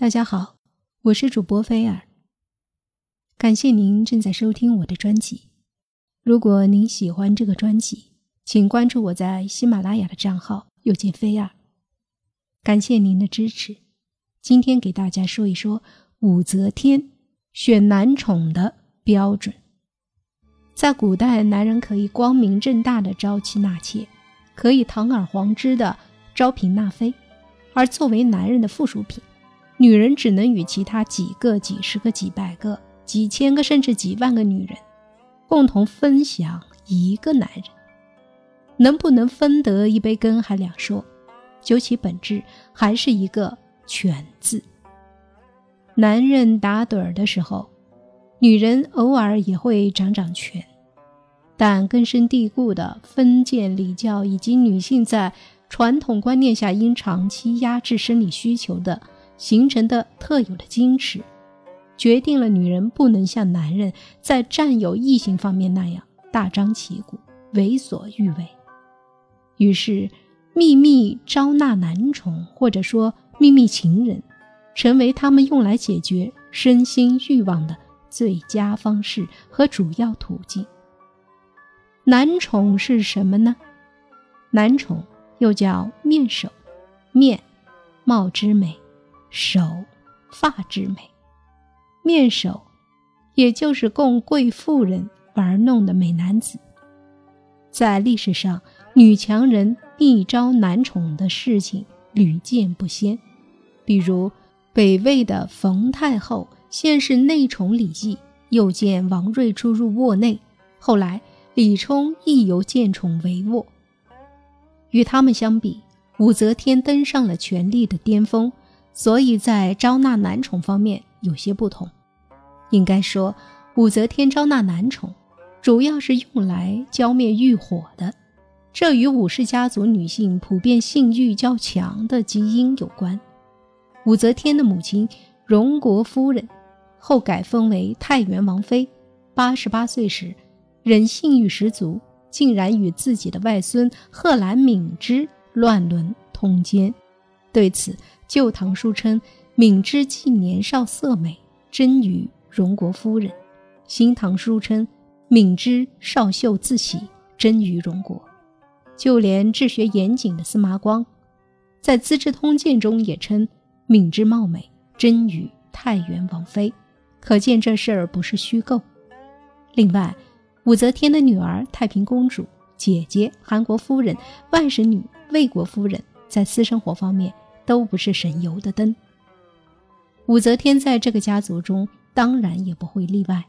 大家好，我是主播菲尔。感谢您正在收听我的专辑。如果您喜欢这个专辑，请关注我在喜马拉雅的账号“又见菲尔”。感谢您的支持。今天给大家说一说武则天选男宠的标准。在古代，男人可以光明正大的招妻纳妾，可以堂而皇之的招嫔纳妃，而作为男人的附属品。女人只能与其他几个、几十个、几百个、几千个，甚至几万个女人共同分享一个男人，能不能分得一杯羹还两说。究其本质，还是一个“权”字。男人打盹儿的时候，女人偶尔也会掌掌权，但根深蒂固的封建礼教以及女性在传统观念下因长期压制生理需求的。形成的特有的矜持，决定了女人不能像男人在占有异性方面那样大张旗鼓、为所欲为。于是，秘密招纳男宠，或者说秘密情人，成为他们用来解决身心欲望的最佳方式和主要途径。男宠是什么呢？男宠又叫面首，面，貌之美。手发之美，面首，也就是供贵妇人玩弄的美男子。在历史上，女强人一招男宠的事情屡见不鲜。比如，北魏的冯太后先是内宠李绩，又见王睿出入卧内，后来李冲亦由见宠为卧。与他们相比，武则天登上了权力的巅峰。所以在招纳男宠方面有些不同，应该说，武则天招纳男宠，主要是用来浇灭欲火的。这与武氏家族女性普遍性欲较强的基因有关。武则天的母亲荣国夫人，后改封为太原王妃，八十八岁时，仍性欲十足，竟然与自己的外孙贺兰敏之乱伦通奸。对此，《旧唐书》称敏之既年少色美，真与荣国夫人；《新唐书》称敏之少秀自喜，真与荣国。就连治学严谨的司马光，在《资治通鉴》中也称敏之貌美，真与太原王妃。可见这事儿不是虚构。另外，武则天的女儿太平公主、姐姐韩国夫人、外甥女魏国夫人，在私生活方面。都不是省油的灯。武则天在这个家族中，当然也不会例外。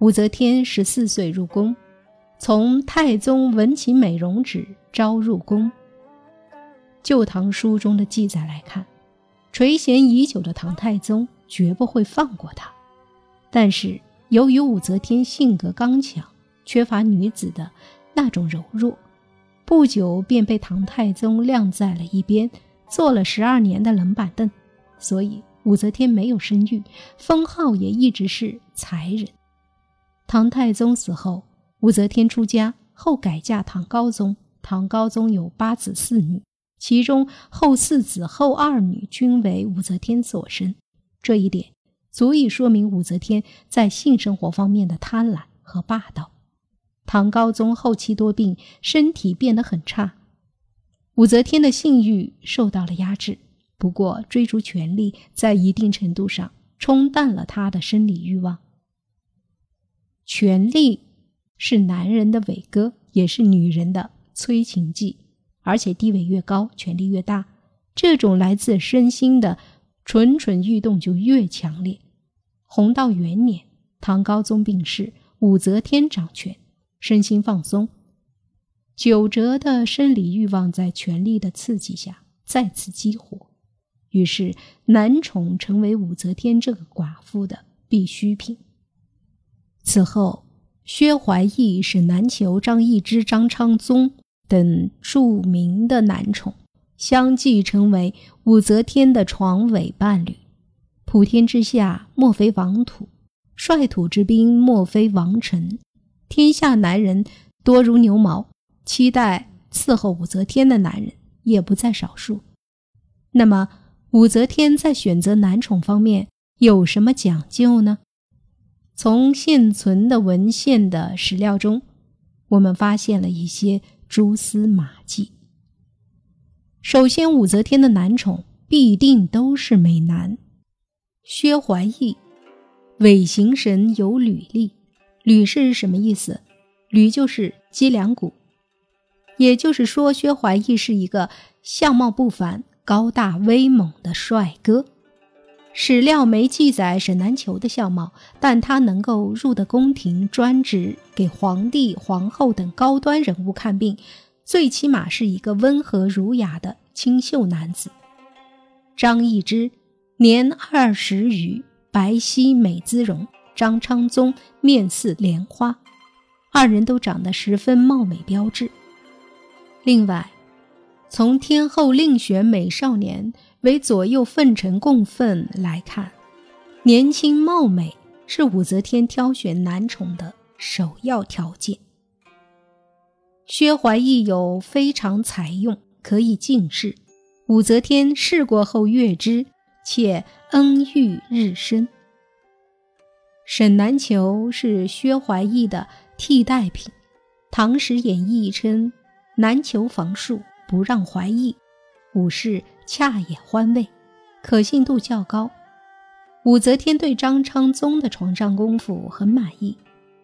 武则天十四岁入宫，从太宗文勤美容旨招入宫。《旧唐书》中的记载来看，垂涎已久的唐太宗绝不会放过她。但是由于武则天性格刚强，缺乏女子的那种柔弱，不久便被唐太宗晾在了一边。坐了十二年的冷板凳，所以武则天没有生育，封号也一直是才人。唐太宗死后，武则天出家后改嫁唐高宗。唐高宗有八子四女，其中后四子后二女均为武则天所生。这一点足以说明武则天在性生活方面的贪婪和霸道。唐高宗后期多病，身体变得很差。武则天的性欲受到了压制，不过追逐权力在一定程度上冲淡了她的生理欲望。权力是男人的伟哥，也是女人的催情剂，而且地位越高，权力越大，这种来自身心的蠢蠢欲动就越强烈。弘道元年，唐高宗病逝，武则天掌权，身心放松。九折的生理欲望在权力的刺激下再次激活，于是男宠成为武则天这个寡妇的必需品。此后，薛怀义是南求张易之、张昌宗等著名的男宠，相继成为武则天的床尾伴侣。普天之下莫非王土，率土之滨莫非王臣。天下男人多如牛毛。期待伺候武则天的男人也不在少数。那么，武则天在选择男宠方面有什么讲究呢？从现存的文献的史料中，我们发现了一些蛛丝马迹。首先，武则天的男宠必定都是美男。薛怀义，伪行神有履历，履是什么意思？履就是脊梁骨，也就是说，薛怀义是一个相貌不凡。高大威猛的帅哥，史料没记载沈南球的相貌，但他能够入得宫廷，专职给皇帝、皇后等高端人物看病，最起码是一个温和儒雅的清秀男子。张易之年二十余，白皙美姿容；张昌宗面似莲花，二人都长得十分貌美标致。另外。从天后另选美少年为左右奉臣供奉来看，年轻貌美是武则天挑选男宠的首要条件。薛怀义有非常才用，可以进士。武则天试过后悦之，且恩遇日深。沈南球是薛怀义的替代品，《唐史演义》称难求房数。不让怀疑，武士恰也欢慰，可信度较高。武则天对张昌宗的床上功夫很满意，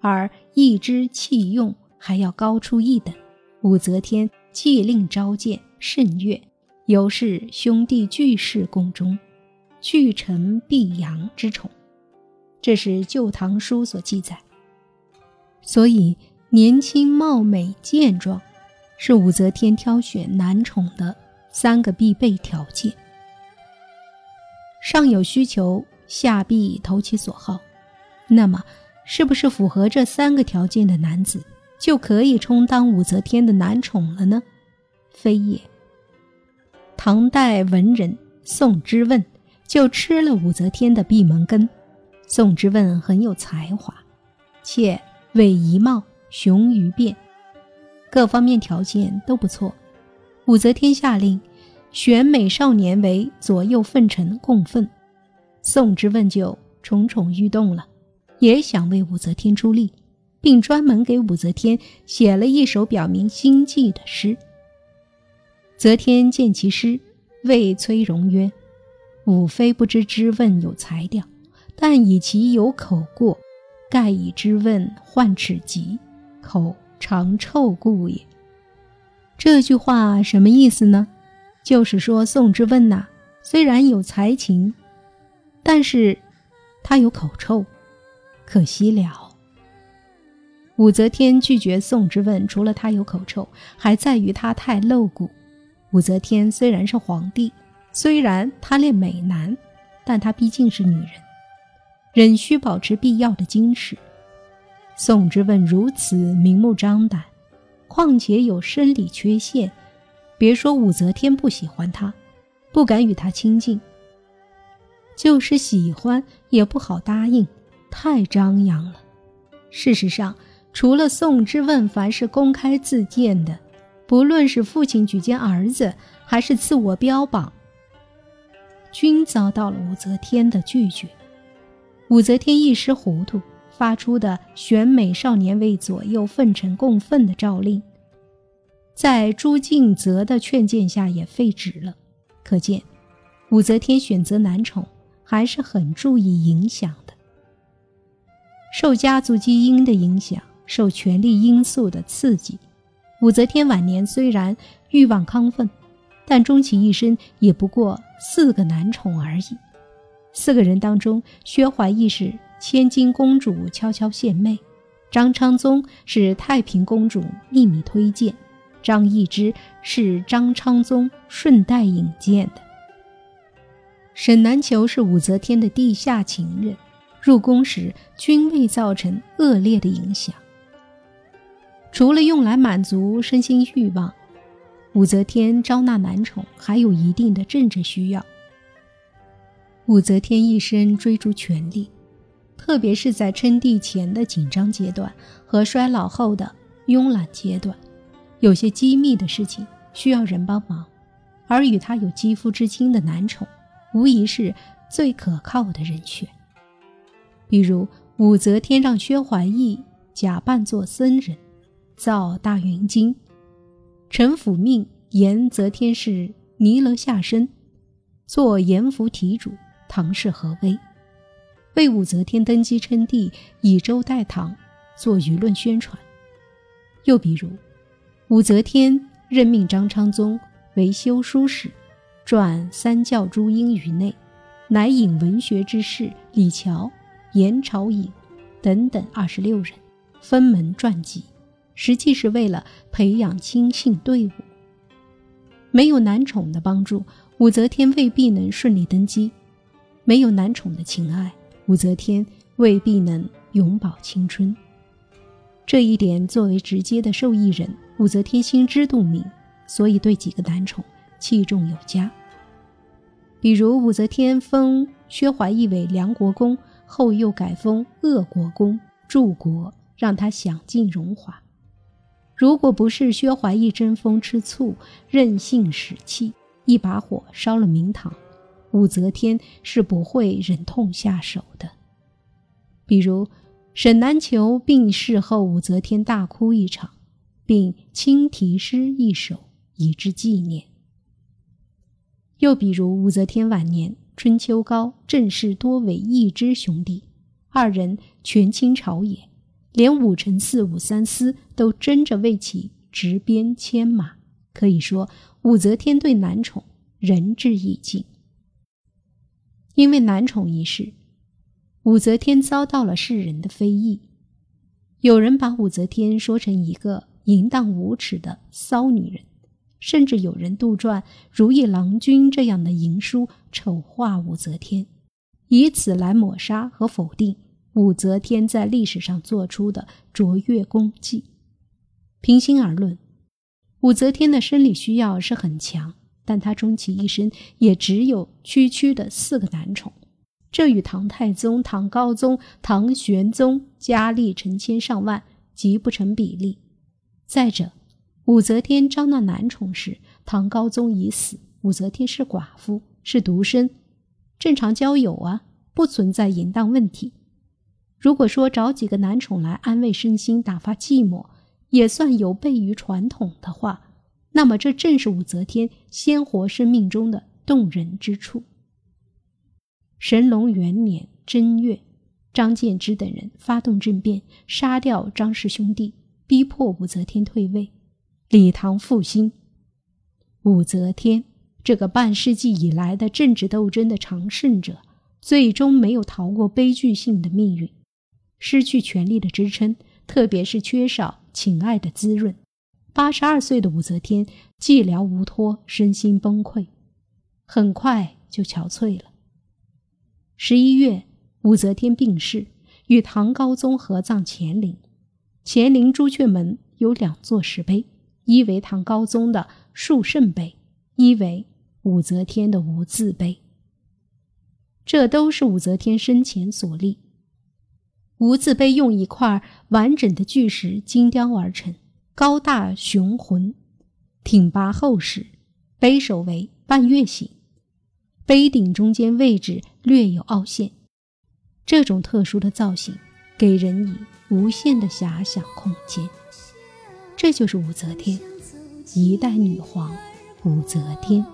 而一之器用还要高出一等。武则天既令召见，甚悦，尤是兄弟俱侍宫中，俱承碧阳之宠。这是《旧唐书》所记载。所以年轻貌美健壮。是武则天挑选男宠的三个必备条件。上有需求，下必投其所好。那么，是不是符合这三个条件的男子就可以充当武则天的男宠了呢？非也。唐代文人宋之问就吃了武则天的闭门羹。宋之问很有才华，且伟仪貌，雄于变。各方面条件都不错，武则天下令选美少年为左右奉臣供奉。宋之问就蠢蠢欲动了，也想为武则天出力，并专门给武则天写了一首表明心迹的诗。则天见其诗，谓崔融曰：“吾非不知之问有才调，但以其有口过，盖以之问患齿疾，口。”常臭故也。这句话什么意思呢？就是说宋之问呐，虽然有才情，但是他有口臭，可惜了。武则天拒绝宋之问，除了他有口臭，还在于他太露骨。武则天虽然是皇帝，虽然她恋美男，但她毕竟是女人，仍需保持必要的矜持。宋之问如此明目张胆，况且有生理缺陷，别说武则天不喜欢他，不敢与他亲近，就是喜欢也不好答应，太张扬了。事实上，除了宋之问，凡是公开自荐的，不论是父亲举荐儿子，还是自我标榜，均遭到了武则天的拒绝。武则天一时糊涂。发出的选美少年为左右奉臣共愤的诏令，在朱敬则的劝谏下也废止了。可见，武则天选择男宠还是很注意影响的。受家族基因的影响，受权力因素的刺激，武则天晚年虽然欲望亢奋，但终其一生也不过四个男宠而已。四个人当中，薛怀义是。千金公主悄悄献媚，张昌宗是太平公主秘密推荐，张易之是张昌宗顺带引荐的。沈南球是武则天的地下情人，入宫时均未造成恶劣的影响。除了用来满足身心欲望，武则天招纳男宠还有一定的政治需要。武则天一生追逐权力。特别是在称帝前的紧张阶段和衰老后的慵懒阶段，有些机密的事情需要人帮忙，而与他有肌肤之亲的男宠无疑是最可靠的人选。比如武则天让薛怀义假扮做僧人，造大云经，陈府命严则天是弥勒下身，做阎浮提主，唐氏合威，为武则天登基称帝，以周代唐，做舆论宣传。又比如，武则天任命张昌宗为修书使，撰三教诸英语内，乃引文学之士李峤、严朝颖等等二十六人，分门撰辑，实际是为了培养亲信队伍。没有男宠的帮助，武则天未必能顺利登基；没有男宠的情爱，武则天未必能永葆青春。这一点，作为直接的受益人，武则天心知肚明，所以对几个男宠器重有加。比如，武则天封薛怀义为梁国公，后又改封鄂国公，柱国，让他享尽荣华。如果不是薛怀义争风吃醋、任性使气，一把火烧了明堂，武则天是不会忍痛下手的。比如。沈南球病逝后，武则天大哭一场，并亲题诗一首以之纪念。又比如武则天晚年，春秋高正氏多为义之兄弟，二人权倾朝野，连武臣嗣武三思都争着为其执鞭牵马。可以说，武则天对男宠仁至义尽。因为男宠一事。武则天遭到了世人的非议，有人把武则天说成一个淫荡无耻的骚女人，甚至有人杜撰《如意郎君》这样的淫书丑化武则天，以此来抹杀和否定武则天在历史上做出的卓越功绩。平心而论，武则天的生理需要是很强，但他终其一生也只有区区的四个男宠。这与唐太宗、唐高宗、唐玄宗佳丽成千上万，极不成比例。再者，武则天招纳男宠时，唐高宗已死，武则天是寡妇，是独身，正常交友啊，不存在淫荡问题。如果说找几个男宠来安慰身心、打发寂寞，也算有悖于传统的话，那么这正是武则天鲜活生命中的动人之处。神龙元年正月，张建之等人发动政变，杀掉张氏兄弟，逼迫武则天退位，李唐复兴。武则天这个半世纪以来的政治斗争的常胜者，最终没有逃过悲剧性的命运，失去权力的支撑，特别是缺少情爱的滋润。八十二岁的武则天寂寥无托，身心崩溃，很快就憔悴了。十一月，武则天病逝，与唐高宗合葬乾陵。乾陵朱雀门有两座石碑，一为唐高宗的树圣碑，一为武则天的无字碑。这都是武则天生前所立。无字碑用一块完整的巨石精雕而成，高大雄浑，挺拔厚实，杯首为半月形。杯顶中间位置略有凹陷，这种特殊的造型给人以无限的遐想空间。这就是武则天，一代女皇武则天。